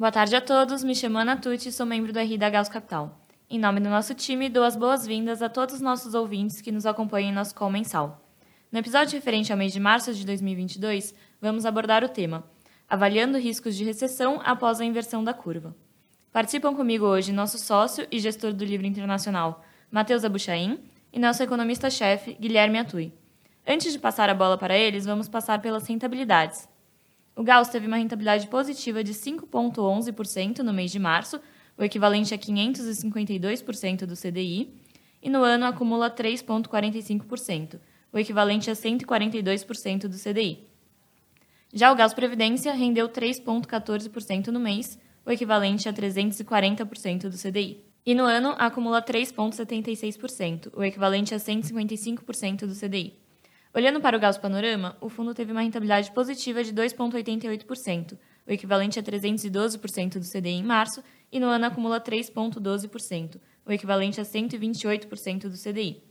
Boa tarde a todos, me chamo Ana Tucci e sou membro do RI da Gauss Capital. Em nome do nosso time, dou as boas-vindas a todos os nossos ouvintes que nos acompanham em nosso call mensal. No episódio referente ao mês de março de 2022, vamos abordar o tema Avaliando riscos de recessão após a inversão da curva. Participam comigo hoje nosso sócio e gestor do livro internacional, Matheus Abuchain, e nosso economista-chefe, Guilherme Atui. Antes de passar a bola para eles, vamos passar pelas rentabilidades. O Gauss teve uma rentabilidade positiva de 5,11% no mês de março, o equivalente a 552% do CDI, e no ano acumula 3,45%, o equivalente a 142% do CDI. Já o Gauss Previdência rendeu 3,14% no mês, o equivalente a 340% do CDI. E no ano acumula 3,76%, o equivalente a 155% do CDI. Olhando para o Gauss Panorama, o fundo teve uma rentabilidade positiva de 2,88%, o equivalente a 312% do CDI em março, e no ano acumula 3,12%, o equivalente a 128% do CDI.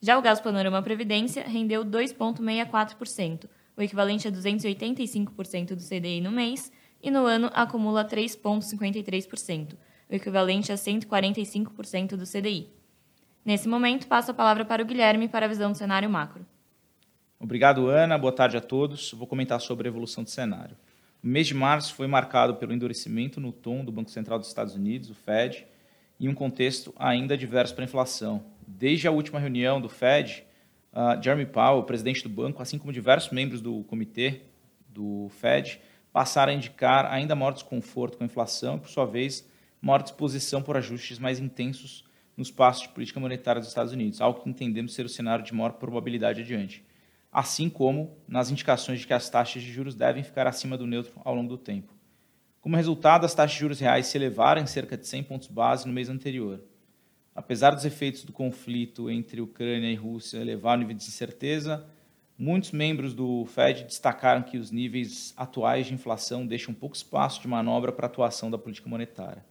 Já o Gauss Panorama Previdência rendeu 2,64%, o equivalente a 285% do CDI no mês, e no ano acumula 3,53%, o equivalente a 145% do CDI. Nesse momento, passo a palavra para o Guilherme para a visão do cenário macro. Obrigado, Ana. Boa tarde a todos. Vou comentar sobre a evolução do cenário. O mês de março foi marcado pelo endurecimento no tom do Banco Central dos Estados Unidos, o Fed, em um contexto ainda adverso para a inflação. Desde a última reunião do Fed, uh, Jeremy Powell, presidente do banco, assim como diversos membros do comitê do Fed, passaram a indicar ainda maior desconforto com a inflação e, por sua vez, maior disposição por ajustes mais intensos nos passos de política monetária dos Estados Unidos, algo que entendemos ser o cenário de maior probabilidade adiante assim como nas indicações de que as taxas de juros devem ficar acima do neutro ao longo do tempo. Como resultado, as taxas de juros reais se elevaram em cerca de 100 pontos base no mês anterior. Apesar dos efeitos do conflito entre Ucrânia e Rússia elevar o nível de incerteza, muitos membros do Fed destacaram que os níveis atuais de inflação deixam pouco espaço de manobra para a atuação da política monetária.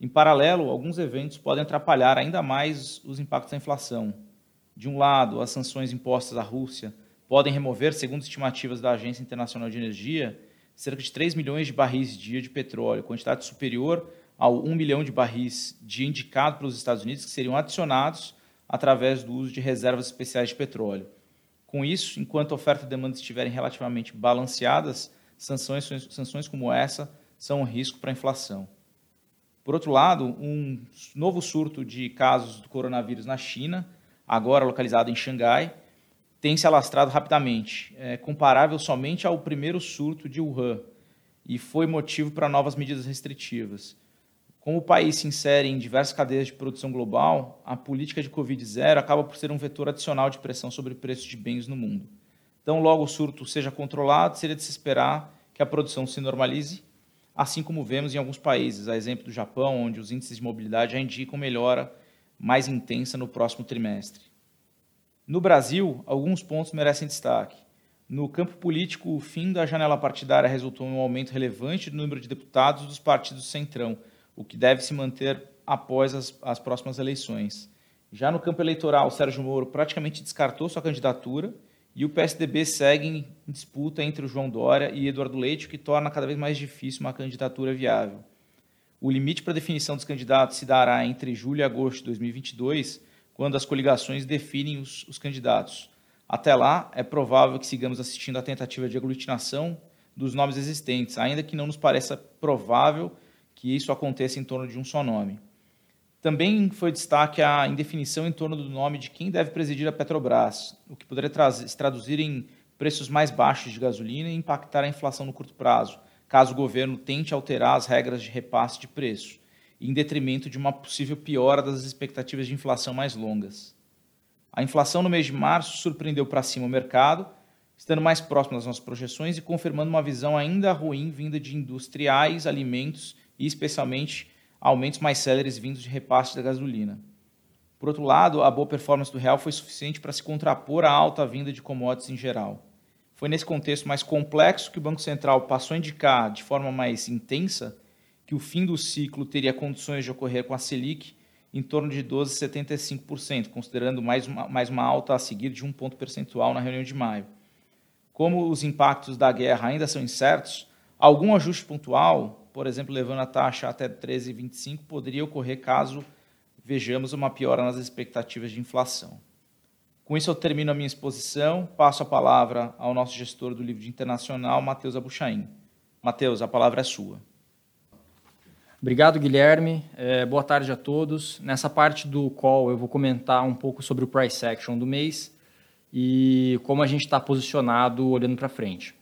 Em paralelo, alguns eventos podem atrapalhar ainda mais os impactos da inflação, de um lado, as sanções impostas à Rússia podem remover, segundo estimativas da Agência Internacional de Energia, cerca de 3 milhões de barris dia de petróleo, quantidade superior ao 1 milhão de barris dia indicado pelos Estados Unidos, que seriam adicionados através do uso de reservas especiais de petróleo. Com isso, enquanto a oferta e demanda estiverem relativamente balanceadas, sanções, sanções como essa são um risco para a inflação. Por outro lado, um novo surto de casos do coronavírus na China agora localizado em Xangai, tem se alastrado rapidamente, é, comparável somente ao primeiro surto de Wuhan, e foi motivo para novas medidas restritivas. Como o país se insere em diversas cadeias de produção global, a política de Covid-0 acaba por ser um vetor adicional de pressão sobre preços de bens no mundo. Então, logo o surto seja controlado, seria de se esperar que a produção se normalize, assim como vemos em alguns países, a exemplo do Japão, onde os índices de mobilidade já indicam melhora mais intensa no próximo trimestre. No Brasil, alguns pontos merecem destaque. No campo político, o fim da janela partidária resultou em um aumento relevante do número de deputados dos partidos centrão, o que deve se manter após as, as próximas eleições. Já no campo eleitoral, Sérgio Moro praticamente descartou sua candidatura e o PSDB segue em disputa entre o João Dória e Eduardo Leite, o que torna cada vez mais difícil uma candidatura viável. O limite para definição dos candidatos se dará entre julho e agosto de 2022, quando as coligações definem os, os candidatos. Até lá, é provável que sigamos assistindo à tentativa de aglutinação dos nomes existentes, ainda que não nos pareça provável que isso aconteça em torno de um só nome. Também foi destaque a indefinição em torno do nome de quem deve presidir a Petrobras, o que poderia se traduzir em preços mais baixos de gasolina e impactar a inflação no curto prazo, caso o governo tente alterar as regras de repasse de preço, em detrimento de uma possível piora das expectativas de inflação mais longas. A inflação no mês de março surpreendeu para cima o mercado, estando mais próximo das nossas projeções e confirmando uma visão ainda ruim vinda de industriais, alimentos e, especialmente, aumentos mais céleres vindos de repasse da gasolina. Por outro lado, a boa performance do real foi suficiente para se contrapor à alta vinda de commodities em geral. Foi nesse contexto mais complexo que o Banco Central passou a indicar de forma mais intensa que o fim do ciclo teria condições de ocorrer com a Selic em torno de 12,75%, considerando mais uma, mais uma alta a seguir de um ponto percentual na reunião de maio. Como os impactos da guerra ainda são incertos, algum ajuste pontual por exemplo, levando a taxa até 13,25, poderia ocorrer caso vejamos uma piora nas expectativas de inflação. Com isso, eu termino a minha exposição, passo a palavra ao nosso gestor do livro de internacional, Matheus Abuchain. Matheus, a palavra é sua. Obrigado, Guilherme. É, boa tarde a todos. Nessa parte do call, eu vou comentar um pouco sobre o price action do mês e como a gente está posicionado olhando para frente.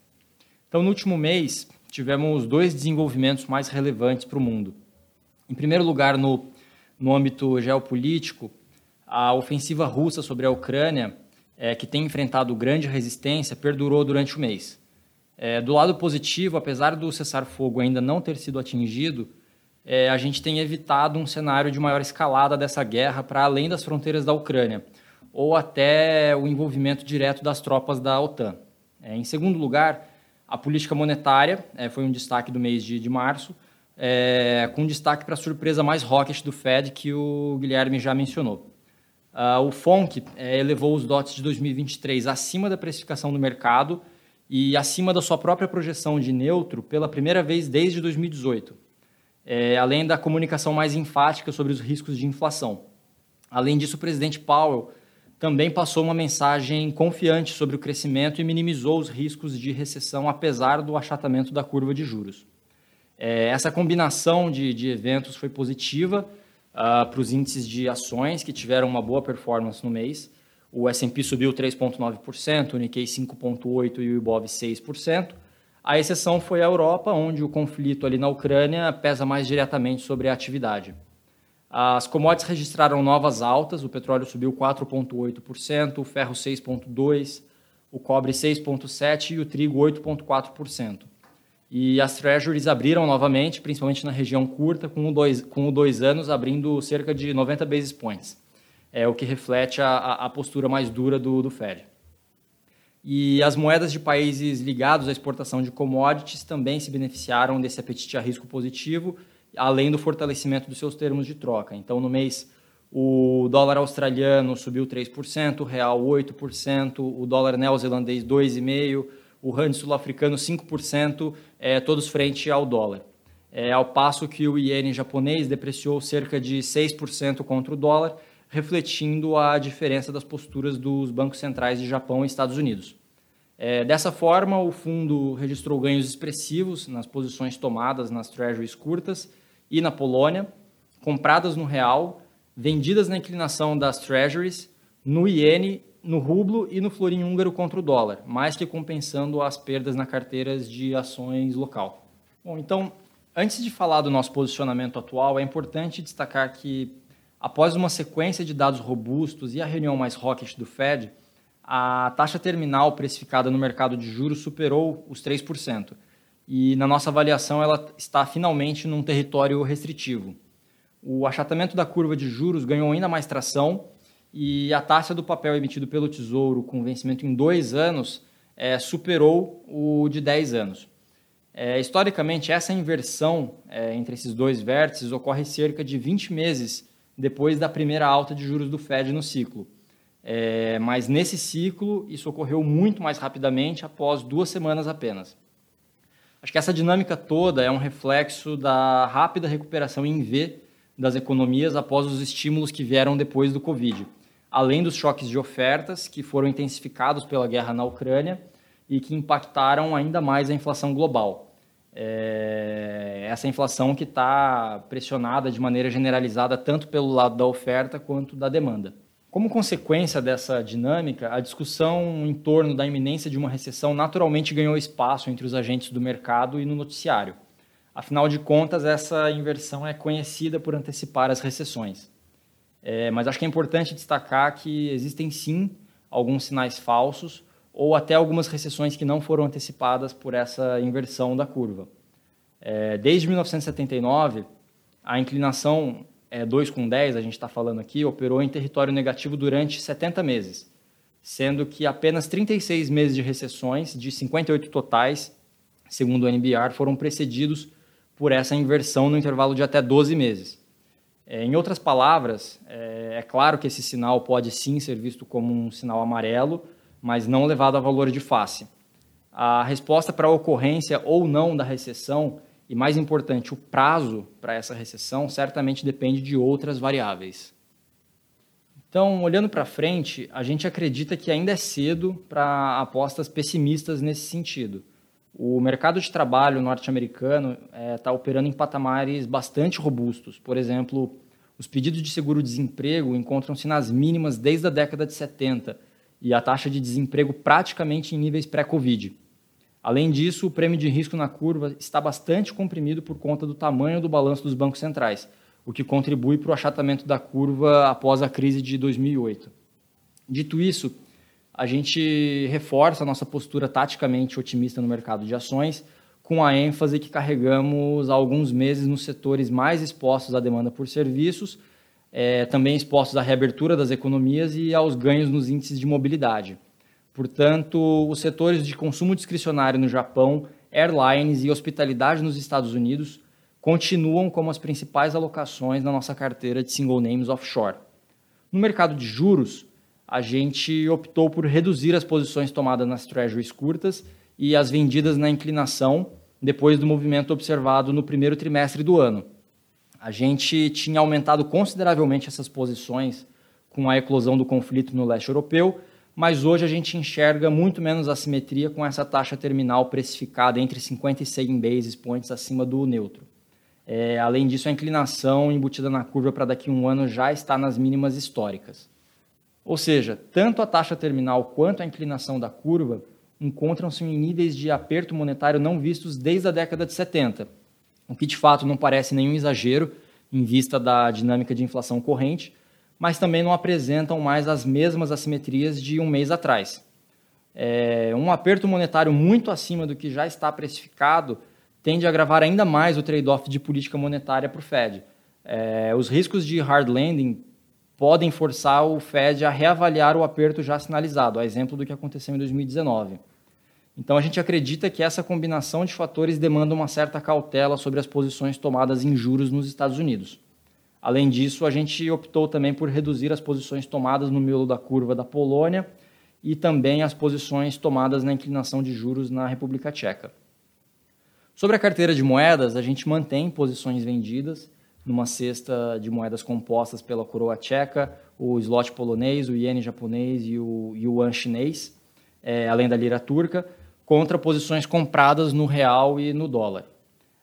Então, no último mês, tivemos dois desenvolvimentos mais relevantes para o mundo. Em primeiro lugar, no, no âmbito geopolítico, a ofensiva russa sobre a Ucrânia, é, que tem enfrentado grande resistência, perdurou durante o mês. É, do lado positivo, apesar do cessar-fogo ainda não ter sido atingido, é, a gente tem evitado um cenário de maior escalada dessa guerra para além das fronteiras da Ucrânia, ou até o envolvimento direto das tropas da OTAN. É, em segundo lugar, a política monetária é, foi um destaque do mês de, de março, é, com destaque para a surpresa mais rocket do Fed, que o Guilherme já mencionou. Uh, o FONC é, elevou os DOTs de 2023 acima da precificação do mercado e acima da sua própria projeção de neutro pela primeira vez desde 2018 é, além da comunicação mais enfática sobre os riscos de inflação. Além disso, o presidente Powell também passou uma mensagem confiante sobre o crescimento e minimizou os riscos de recessão, apesar do achatamento da curva de juros. É, essa combinação de, de, eventos foi positiva uh, para os índices de ações, que tiveram uma boa performance no mês. O S&P subiu 3,9%, o Nikkei 5,8% e o Ibov 6%. A exceção foi a Europa, onde o conflito ali na Ucrânia pesa mais diretamente sobre a atividade. As commodities registraram novas altas, o petróleo subiu 4,8%, o ferro 6,2%, o cobre 6,7% e o trigo 8,4%. E as treasuries abriram novamente, principalmente na região curta, com o dois, com o dois anos abrindo cerca de 90 basis points, é o que reflete a, a postura mais dura do, do Fed. E as moedas de países ligados à exportação de commodities também se beneficiaram desse apetite a risco positivo, além do fortalecimento dos seus termos de troca. Então, no mês, o dólar australiano subiu 3%, o real 8%, o dólar neozelandês 2,5%, o rand sul-africano 5%, é, todos frente ao dólar. É, ao passo que o iene japonês depreciou cerca de 6% contra o dólar, refletindo a diferença das posturas dos bancos centrais de Japão e Estados Unidos. É, dessa forma, o fundo registrou ganhos expressivos nas posições tomadas nas treasuries curtas e na Polônia, compradas no real, vendidas na inclinação das treasuries, no iene, no rublo e no florim húngaro contra o dólar, mais que compensando as perdas na carteiras de ações local. Bom, então, antes de falar do nosso posicionamento atual, é importante destacar que Após uma sequência de dados robustos e a reunião mais hawkish do Fed, a taxa terminal precificada no mercado de juros superou os 3%. E na nossa avaliação ela está finalmente num território restritivo. O achatamento da curva de juros ganhou ainda mais tração e a taxa do papel emitido pelo Tesouro com vencimento em dois anos é, superou o de 10 anos. É, historicamente, essa inversão é, entre esses dois vértices ocorre cerca de 20 meses depois da primeira alta de juros do Fed no ciclo. É, mas nesse ciclo, isso ocorreu muito mais rapidamente, após duas semanas apenas. Acho que essa dinâmica toda é um reflexo da rápida recuperação em V das economias após os estímulos que vieram depois do Covid, além dos choques de ofertas que foram intensificados pela guerra na Ucrânia e que impactaram ainda mais a inflação global é, essa inflação que está pressionada de maneira generalizada tanto pelo lado da oferta quanto da demanda. Como consequência dessa dinâmica, a discussão em torno da iminência de uma recessão naturalmente ganhou espaço entre os agentes do mercado e no noticiário. Afinal de contas, essa inversão é conhecida por antecipar as recessões. É, mas acho que é importante destacar que existem sim alguns sinais falsos ou até algumas recessões que não foram antecipadas por essa inversão da curva. É, desde 1979, a inclinação é, 2 com 10, a gente está falando aqui, operou em território negativo durante 70 meses, sendo que apenas 36 meses de recessões, de 58 totais, segundo o NBR, foram precedidos por essa inversão no intervalo de até 12 meses. É, em outras palavras, é, é claro que esse sinal pode sim ser visto como um sinal amarelo, mas não levado a valor de face. A resposta para a ocorrência ou não da recessão e, mais importante, o prazo para essa recessão certamente depende de outras variáveis. Então, olhando para frente, a gente acredita que ainda é cedo para apostas pessimistas nesse sentido. O mercado de trabalho norte-americano está é, operando em patamares bastante robustos. Por exemplo, os pedidos de seguro-desemprego encontram-se nas mínimas desde a década de 70 e a taxa de desemprego praticamente em níveis pré-Covid. Além disso, o prêmio de risco na curva está bastante comprimido por conta do tamanho do balanço dos bancos centrais, o que contribui para o achatamento da curva após a crise de 2008. Dito isso, a gente reforça a nossa postura taticamente otimista no mercado de ações, com a ênfase que carregamos há alguns meses nos setores mais expostos à demanda por serviços, é, também expostos à reabertura das economias e aos ganhos nos índices de mobilidade. Portanto, os setores de consumo discricionário no Japão, airlines e hospitalidade nos Estados Unidos continuam como as principais alocações na nossa carteira de single names offshore. No mercado de juros, a gente optou por reduzir as posições tomadas nas treasuries curtas e as vendidas na inclinação depois do movimento observado no primeiro trimestre do ano. A gente tinha aumentado consideravelmente essas posições com a eclosão do conflito no leste europeu mas hoje a gente enxerga muito menos assimetria com essa taxa terminal precificada entre 50 e 100 basis points acima do neutro. É, além disso, a inclinação embutida na curva para daqui a um ano já está nas mínimas históricas. Ou seja, tanto a taxa terminal quanto a inclinação da curva encontram-se em níveis de aperto monetário não vistos desde a década de 70, o que de fato não parece nenhum exagero em vista da dinâmica de inflação corrente, mas também não apresentam mais as mesmas assimetrias de um mês atrás. É, um aperto monetário muito acima do que já está precificado tende a agravar ainda mais o trade-off de política monetária para o Fed. É, os riscos de hard landing podem forçar o Fed a reavaliar o aperto já sinalizado, a exemplo do que aconteceu em 2019. Então a gente acredita que essa combinação de fatores demanda uma certa cautela sobre as posições tomadas em juros nos Estados Unidos. Além disso, a gente optou também por reduzir as posições tomadas no miolo da curva da Polônia e também as posições tomadas na inclinação de juros na República Tcheca. Sobre a carteira de moedas, a gente mantém posições vendidas numa cesta de moedas compostas pela coroa tcheca, o slot polonês, o iene japonês e o yuan chinês, é, além da lira turca, contra posições compradas no real e no dólar.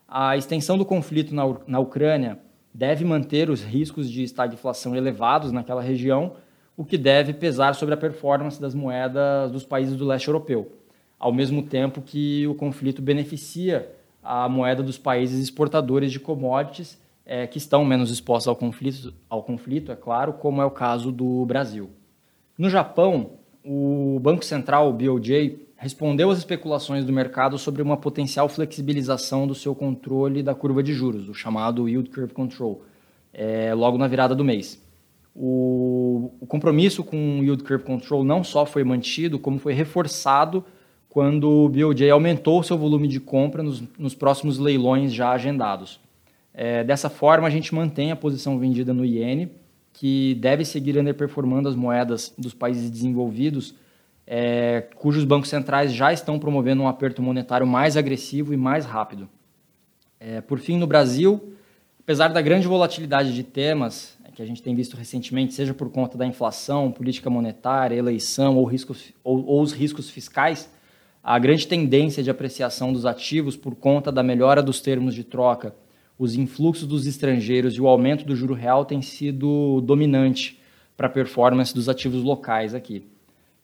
A extensão do conflito na, na Ucrânia deve manter os riscos de estagflação elevados naquela região, o que deve pesar sobre a performance das moedas dos países do leste europeu, ao mesmo tempo que o conflito beneficia a moeda dos países exportadores de commodities é, que estão menos expostos ao conflito, ao conflito, é claro, como é o caso do Brasil. No Japão, o Banco Central, o BOJ, respondeu às especulações do mercado sobre uma potencial flexibilização do seu controle da curva de juros, o chamado Yield Curve Control, é, logo na virada do mês. O, o, compromisso com o Yield Curve Control não só foi mantido, como foi reforçado quando o BOJ aumentou seu volume de compra nos, nos próximos leilões já agendados. É, dessa forma, a gente mantém a posição vendida no iene, que deve seguir underperformando as moedas dos países desenvolvidos, é, cujos bancos centrais já estão promovendo um aperto monetário mais agressivo e mais rápido. É, por fim, no Brasil, apesar da grande volatilidade de temas é, que a gente tem visto recentemente, seja por conta da inflação, política monetária, eleição ou, riscos, ou, ou os riscos fiscais, a grande tendência de apreciação dos ativos por conta da melhora dos termos de troca, os influxos dos estrangeiros e o aumento do juro real tem sido dominante para a performance dos ativos locais aqui.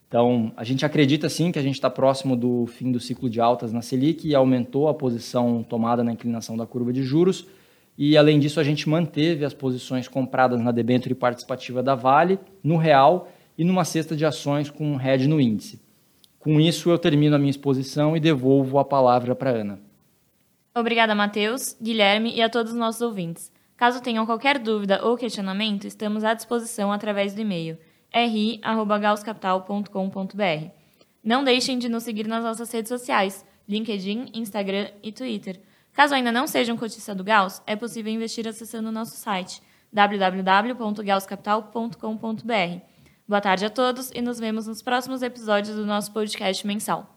Então, a gente acredita sim que a gente está próximo do fim do ciclo de altas na Selic e aumentou a posição tomada na inclinação da curva de juros. E, além disso, a gente manteve as posições compradas na debênture participativa da Vale, no real e numa cesta de ações com um hedge no índice. Com isso, eu termino a minha exposição e devolvo a palavra para Ana. Obrigada, Matheus, Guilherme e a todos os nossos ouvintes. Caso tenham qualquer dúvida ou questionamento, estamos à disposição através do e-mail ri@gauscapital.com.br. Não deixem de nos seguir nas nossas redes sociais, LinkedIn, Instagram e Twitter. Caso ainda não seja um cotista do Gauss, é possível investir acessando o nosso site www.gauscapital.com.br. Boa tarde a todos e nos vemos nos próximos episódios do nosso podcast mensal.